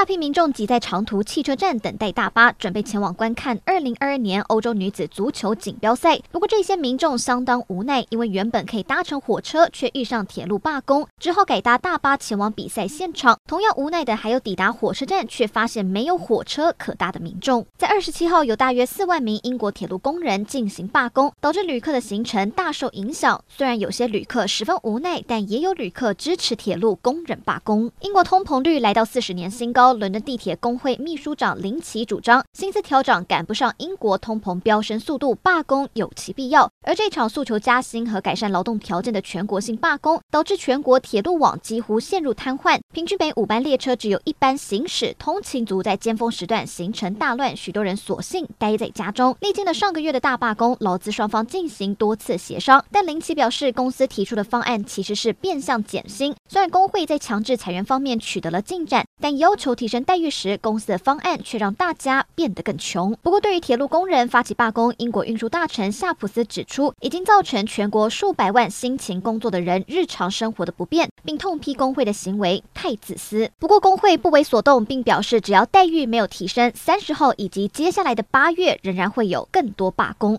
大批民众挤在长途汽车站等待大巴，准备前往观看2022年欧洲女子足球锦标赛。不过，这些民众相当无奈，因为原本可以搭乘火车，却遇上铁路罢工，只好改搭大巴前往比赛现场。同样无奈的还有抵达火车站却发现没有火车可搭的民众。在27号，有大约4万名英国铁路工人进行罢工，导致旅客的行程大受影响。虽然有些旅客十分无奈，但也有旅客支持铁路工人罢工。英国通膨率来到四十年新高。伦敦地铁工会秘书长林奇主张，薪资调涨赶不上英国通膨飙升速度，罢工有其必要。而这场诉求加薪和改善劳动条件的全国性罢工，导致全国铁路网几乎陷入瘫痪，平均每五班列车只有一班行驶，通勤族在尖峰时段行程大乱，许多人索性待在家中。历经了上个月的大罢工，劳资双方进行多次协商，但林奇表示，公司提出的方案其实是变相减薪。虽然工会在强制裁员方面取得了进展，但要求提升待遇时，公司的方案却让大家变得更穷。不过，对于铁路工人发起罢工，英国运输大臣夏普斯指出，已经造成全国数百万辛勤工作的人日常生活的不便，并痛批工会的行为太自私。不过，工会不为所动，并表示只要待遇没有提升，三十号以及接下来的八月仍然会有更多罢工。